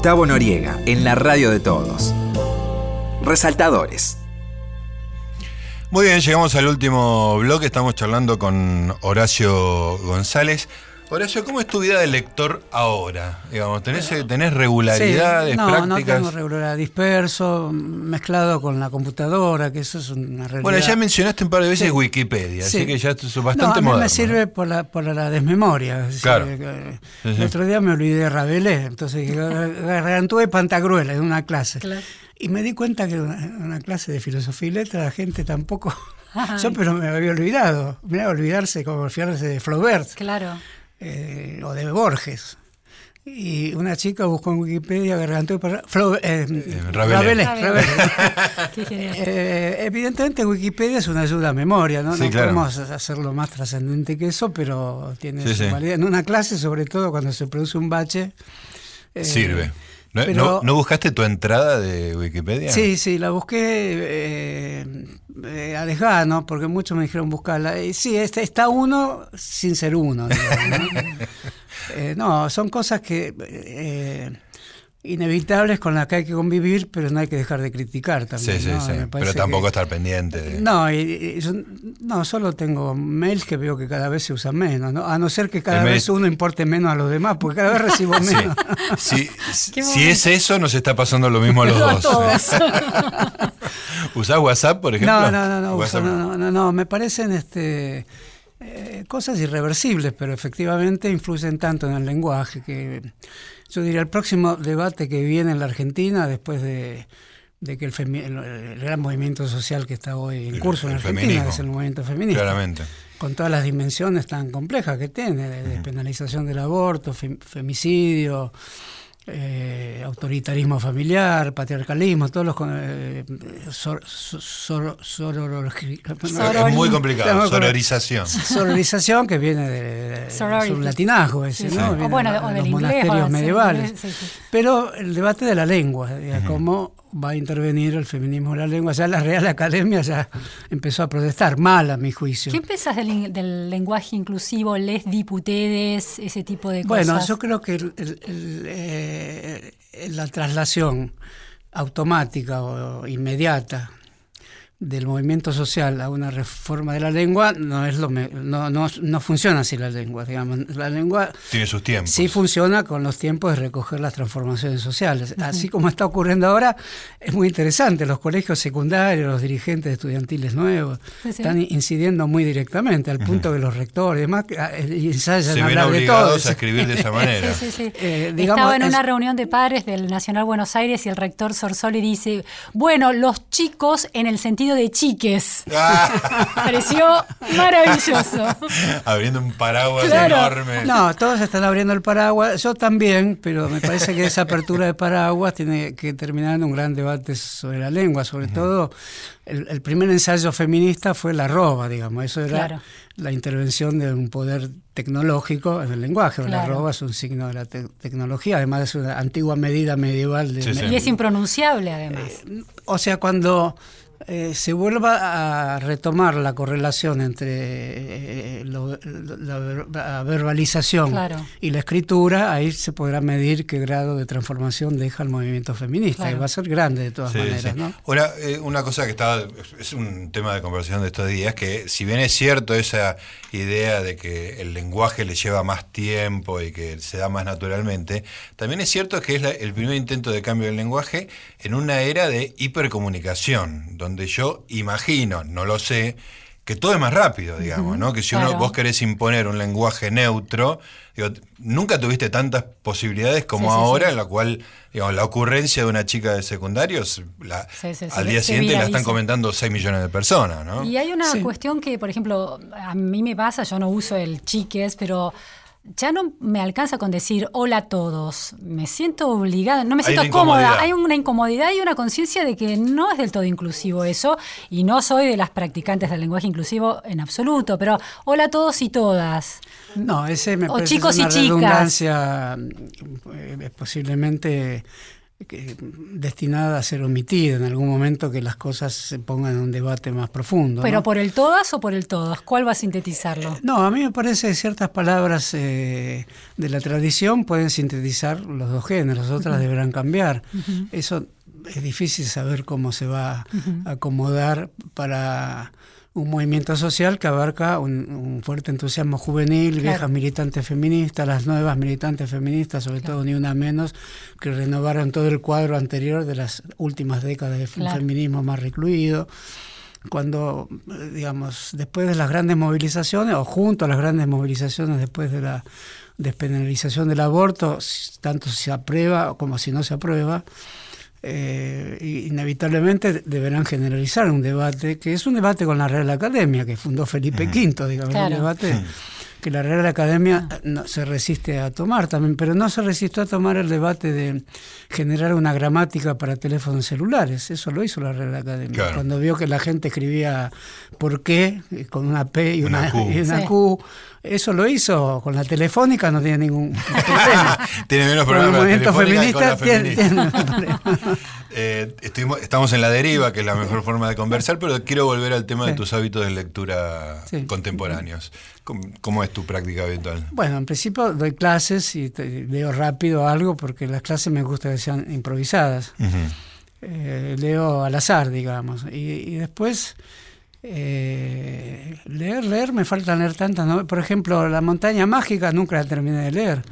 Gustavo Noriega en la radio de todos. Resaltadores. Muy bien, llegamos al último bloque. Estamos charlando con Horacio González. Horacio, ¿cómo es tu vida de lector ahora? Digamos, ¿tenés, tenés regularidades, Sí, no, prácticas? no tengo regularidad, disperso, mezclado con la computadora, que eso es una realidad. Bueno, ya mencionaste un par de veces Sí. Wikipedia, Sí. así que ya no, bastante a mí moderno. me sirve por la, por la desmemoria. es Claro. el otro día me olvidé de Rabelais, entonces gargantuve Pantagruela en una clase. Claro. Y me di cuenta que en una, clase de filosofía y letras la gente tampoco... Ay. Yo pero me había olvidado. Mira, olvidarse como olvidarse de Flaubert Claro. Eh, o de Borges. Y una chica buscó en Wikipedia Gargantúa para Flaubert, eh, Rabelais. Rabelais, Rabelais. Rabelais. Qué genial. Eh, evidentemente Wikipedia es una ayuda a memoria, ¿no? Sí, no claro. podemos hacerlo más trascendente que eso, pero tiene Sí, su sí. validez. En una clase, sobre todo cuando se produce un bache. eh, Sirve. ¿No, pero- no- no buscaste tu entrada de Wikipedia? Sí, sí, la busqué eh, eh, desgano, porque muchos me dijeron buscarla. Y sí, está, está uno sin ser uno. digamos, ¿no? Eh, no, son cosas que eh, inevitables con las que hay que convivir, pero no hay que dejar de criticar también. Sí, sí, ¿no? sí. Pero tampoco que- estar pendiente. de- No, y- y yo- no, solo tengo mails que veo que cada vez se usan menos, ¿no? A no ser que cada El mail- vez uno importe menos a los demás, porque cada vez recibo Sí. menos. Si, es eso, nos está pasando lo mismo a los A dos. todos. ¿Usás WhatsApp, por ejemplo? No, no, no, no, WhatsApp uso- no, no, no, no, me parecen este, eh, cosas irreversibles, pero efectivamente influyen tanto en el lenguaje que yo diría el próximo debate que viene en la Argentina, después de, de que el, el- gran movimiento social que está hoy en El- curso en el Argentina, feminismo. que es el movimiento feminista, Claramente. con todas las dimensiones tan complejas que tiene, de despenalización del aborto, fem- femicidio, eh, autoritarismo familiar, patriarcalismo, todos los... Eh, sor- sor- sor- sororología- Es muy complicado. Sororización. Sororización que viene de, de Sorority. un latinazgo ese, Sí, ¿no? sí. Viene O bueno, de o los del inglés, monasterios o del medievales. inglés, sí, sí. Pero el debate de la lengua, de cómo va a intervenir el feminismo en la lengua, ya la Real Academia ya empezó a protestar, mal a mi juicio. ¿Qué pensás del, del lenguaje inclusivo, les diputedes, ese tipo de cosas? Bueno, yo creo que el- el- el, eh, la traslación automática o inmediata del movimiento social a una reforma de la lengua no es lo me- no, no, no funciona así la lengua, digamos. La lengua Tiene sus tiempos. sí funciona con los tiempos de recoger las transformaciones sociales. Así como está ocurriendo ahora, es muy interesante. Los colegios secundarios, los dirigentes estudiantiles nuevos, Sí, sí. están incidiendo muy directamente, al punto que los rectores y demás que, ah, eh, ensayan Se ven hablar de todo. obligados a escribir de esa manera. Sí, sí, sí. Eh, digamos, Estaba en es- una reunión de padres del Nacional Buenos Aires y el rector Sorsoli dice, bueno, los chicos en el sentido de chiques. Ah, Pareció maravilloso. abriendo un paraguas Claro. enorme. No, todos están abriendo el paraguas, yo también, pero me parece que esa apertura de paraguas tiene que terminar en un gran debate sobre la lengua, sobre todo el, el primer ensayo feminista fue la roba, digamos, eso era Claro. la intervención de un poder tecnológico en el lenguaje, la Claro. roba es un signo de la te- tecnología, además es una antigua medida medieval de Sí, sí. Y es impronunciable además. o sea, cuando eh, se vuelva a retomar la correlación entre eh, lo- la, ver- la verbalización Claro. y la escritura, ahí se podrá medir qué grado de transformación deja el movimiento feminista, Claro. y va a ser grande de todas Sí, maneras, sí. ¿no? Ahora, eh, una cosa que está, es un tema de conversación de estos días, que si bien es cierto esa idea de que el lenguaje le lleva más tiempo y que se da más naturalmente, también es cierto que es la- el primer intento de cambio del lenguaje en una era de hipercomunicación, donde yo imagino, no lo sé, que todo es más rápido, digamos, ¿no? Que si uno, Claro. vos querés imponer un lenguaje neutro, digo, nunca tuviste tantas posibilidades como Sí, sí, ahora, sí. en la cual, digamos, la ocurrencia de una chica de secundarios, la, Sí, sí, sí, al día siguiente la están comentando 6 millones de personas, ¿no? Y hay una Sí. cuestión que, por ejemplo, a mí me pasa, yo no uso el chiques, pero ya no me alcanza con decir hola a todos. Me siento obligada, no me siento cómoda. Hay una incomodidad y una conciencia de que no es del todo inclusivo eso. Y no soy de las practicantes del lenguaje inclusivo en absoluto, pero hola a todos y todas. No, ese me O parece chicos y una chicas. redundancia eh, posiblemente destinada a ser omitida en algún momento que las cosas se pongan en un debate más profundo. ¿Pero ¿no? por el todas o por el todos? ¿Cuál va a sintetizarlo? No, a mí me parece que ciertas palabras eh, de la tradición pueden sintetizar los dos géneros, otras deberán cambiar. Eso es difícil saber cómo se va a acomodar para un movimiento social que abarca un, un fuerte entusiasmo juvenil, Claro. viejas militantes feministas, las nuevas militantes feministas, sobre todo ni una menos, que renovaron todo el cuadro anterior de las últimas décadas de Claro. feminismo más recluido cuando, digamos, después de las grandes movilizaciones, o junto a las grandes movilizaciones después de la despenalización del aborto, tanto si se aprueba como si no se aprueba, eh, inevitablemente deberán generalizar un debate, que es un debate con la Real Academia, que fundó Felipe V, digamos, Claro. un debate que la Real Academia no, se resiste a tomar también, pero no se resistió a tomar el debate de generar una gramática para teléfonos celulares. Eso lo hizo la Real Academia. Claro. Cuando vio que la gente escribía ¿por qué? eh, con una P y Una una, Q. y una Sí. Q. Eso lo hizo con la telefónica, no tiene ningún problema. Tiene menos Con el problemas la movimiento feminista tiene. Eh, estuvimos- estamos en la deriva, que es la mejor forma de conversar, pero quiero volver al tema de tus hábitos de lectura Sí. contemporáneos. ¿Cómo, cómo es tu práctica habitual? Bueno, en principio doy clases y leo rápido algo porque las clases me gusta que sean improvisadas. Eh, leo al azar, digamos. Y, y después, eh, leer, leer, me falta leer tantas novelas. Por ejemplo, La montaña mágica nunca la terminé de leer.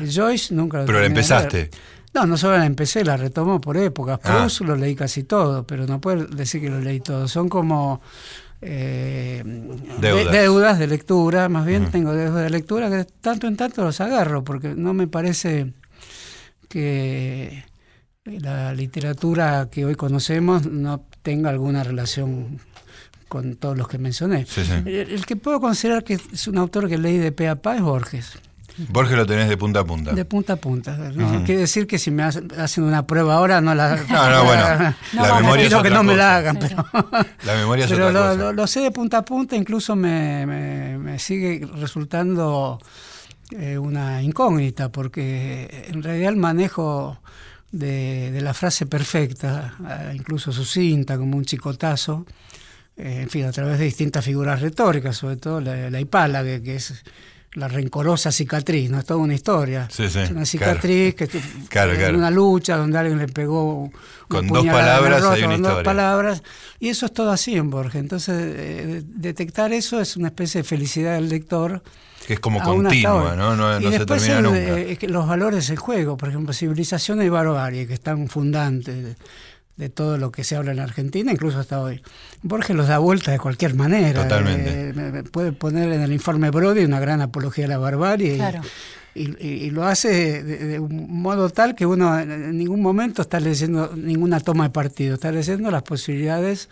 Eh, Joyce nunca la Pero la de empezaste. leer. No, no solo la empecé, la retomo por épocas. Ah. Proust lo leí casi todo, pero no puedo decir que lo leí todo. Son como eh, de- Deudas. de lectura, más bien tengo deudas de lectura que tanto en tanto los agarro, porque no me parece que la literatura que hoy conocemos no tenga alguna relación con todos los que mencioné. Sí, sí. El, el que puedo considerar que es un autor que leí de pe a pa es Borges, Borges lo tenés de punta a punta. de punta a punta. No quiere decir que si me hacen una prueba ahora no la... No, no, bueno, No, la memoria es que no me la hagan, pero... La memoria es Pero otra lo, cosa. lo- lo sé de punta a punta, incluso me, me- me sigue resultando eh, una incógnita, porque en realidad el manejo de, de la frase perfecta, eh, incluso sucinta, como un chicotazo, eh, en fin, a través de distintas figuras retóricas, sobre todo la, la hipálague, que es la rencorosa cicatriz, no es toda una historia. Sí, sí, es una claro. cicatriz que Claro, en claro. una lucha donde alguien le pegó Con dos palabras hay una con dos historia. palabras, y eso es todo así en Borges. Entonces, eh, detectar eso es una especie de felicidad del lector. Que es como continua. ¿no? No, no se termina el, nunca. eh, que los valores en juego, por ejemplo, civilización y barbarie, que están fundantes de, todo lo que se habla en Argentina, incluso hasta hoy. Borges los da vuelta de cualquier manera. Totalmente. Eh, puede poner en el informe Brody una gran apología a la barbarie. y- Claro. y, y- y lo hace de, de un modo tal que uno en- ningún momento está leyendo ninguna toma de partido, está leyendo las posibilidades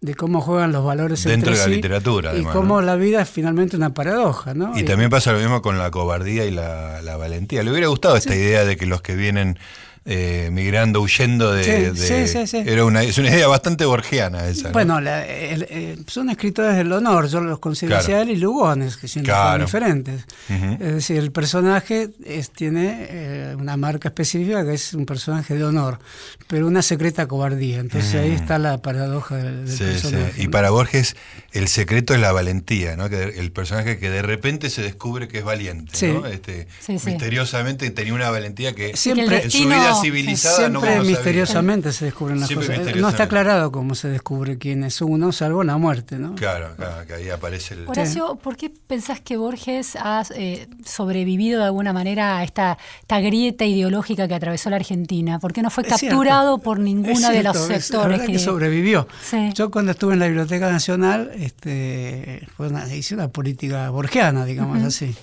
de cómo juegan los valores Dentro entre de la sí literatura, y además, cómo ¿no? la vida es finalmente una paradoja, ¿no? Y también pasa lo mismo con la cobardía y la, la valentía. Le hubiera gustado esta idea de que los que vienen eh, migrando, huyendo de... Sí, de- sí, sí, sí. Era una, es una idea bastante borgiana esa. ¿no? Bueno, la- el- eh, son escritores del honor, yo los considero Claro. así a él y Lugones, que siempre son Claro. diferentes. Ujú. Es decir, el personaje es- tiene eh, una marca específica que es un personaje de honor, pero una secreta cobardía. Entonces ahí está la paradoja del, del Sí, sí. personaje. Y ¿no? para Borges el secreto es la valentía, ¿no? Que el personaje que de repente se descubre que es valiente, Sí. ¿no? Este, Sí, sí. misteriosamente tenía una valentía que Siempre- en su vida civilizada no Siempre sabía. misteriosamente se descubren las Siempre cosas. No está aclarado cómo se descubre quién es uno, salvo la muerte, ¿no? Claro, claro, que ahí aparece el... Horacio, ¿por qué pensás que Borges ha eh, sobrevivido de alguna manera a esta, esta grieta ideológica que atravesó la Argentina? ¿Por qué no fue Es capturado cierto. por Es ninguno de los cierto, es- la sectores que, sobrevivió. Sí. Yo cuando estuve en la Biblioteca Nacional este, fue una- hice una política borgiana, digamos así.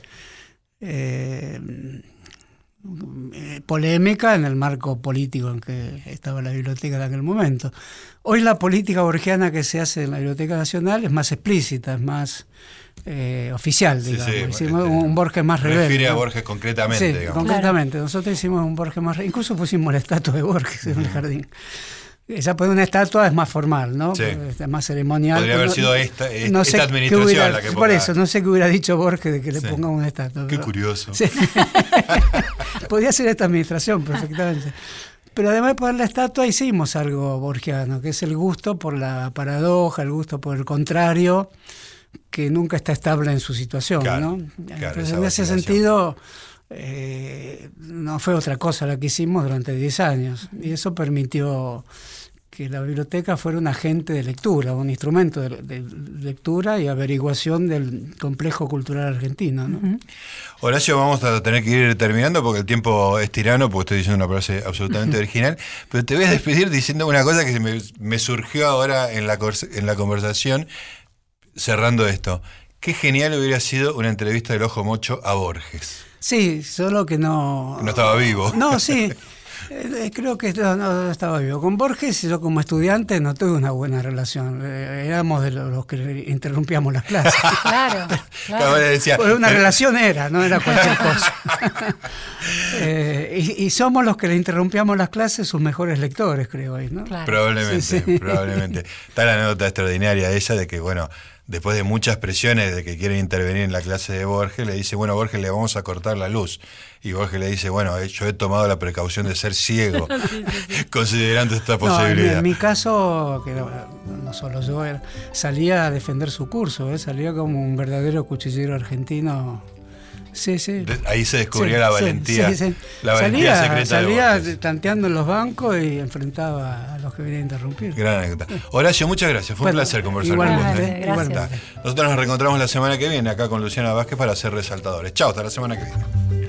Eh, polémica en el marco político en que estaba la biblioteca en aquel momento. Hoy la política borgiana que se hace en la Biblioteca Nacional es más explícita, es más eh, oficial, Sí, digamos. sí, Hicimos este, un Borges más rebelde. Refiere a. Borges concretamente, Sí, digamos. concretamente. Nosotros hicimos un Borges más. Incluso pusimos la estatua de Borges en el jardín. Esa pues una estatua es más formal, ¿no? Sí. Es más ceremonial. Podría haber sido esta- esta no sé qué administración hubiera- la que Por ponga- eso, no sé qué hubiera dicho Borges de que le Sí. pongamos una estatua. Qué pero- curioso. Sí. Podría ser esta administración perfectamente. Pero además de poner la estatua hicimos algo borgiano, que es el gusto por la paradoja, el gusto por el contrario, que nunca está estable en su situación. Claro, ¿no? claro, Entonces, esa en ese sentido, eh, no fue otra cosa la que hicimos durante 10 años. Y eso permitió que la biblioteca fuera un agente de lectura, un instrumento de, de lectura y averiguación del complejo cultural argentino. ¿no? Horacio, vamos a tener que ir terminando porque el tiempo es tirano, porque estoy diciendo una frase absolutamente original, pero te voy a despedir diciendo una cosa que se me, me surgió ahora en la, en la conversación, cerrando esto. Qué genial hubiera sido una entrevista del Ojo Mocho a Borges. Sí, solo que no... No estaba vivo. No, sí. Eh, Creo que no, no estaba vivo. Con Borges, yo como estudiante no tuve una buena relación. Eh, Éramos de los que interrumpíamos las clases. Claro, claro. decía, Pues una eh, relación era, no era cualquier cosa. Eh, y, y somos los que le interrumpíamos las clases sus mejores lectores, creo ¿no? Claro. Probablemente, Sí, sí. probablemente. Está la anécdota extraordinaria esa de que, bueno, después de muchas presiones de que quieren intervenir en la clase de Borges, le dice, bueno, Borges, le vamos a cortar la luz. Y Borges le dice, bueno, eh, yo he tomado la precaución de ser ciego, considerando esta No, en, posibilidad. en mi caso, que no solo yo, era- salía a defender su curso, ¿eh? salía como un verdadero cuchillero argentino. Sí, sí. De- Ahí se descubría Sí, la valentía, sí, sí. la valentía salía, secreta de salía tanteando en los bancos y enfrentaba a los que venían a interrumpir. Gran anécdota. Horacio, muchas gracias. Fue un placer conversar con usted. Gracias. igualmente. Nosotros nos reencontramos la semana que viene acá con Luciana Vázquez para ser resaltadores. Chao, hasta la semana que viene.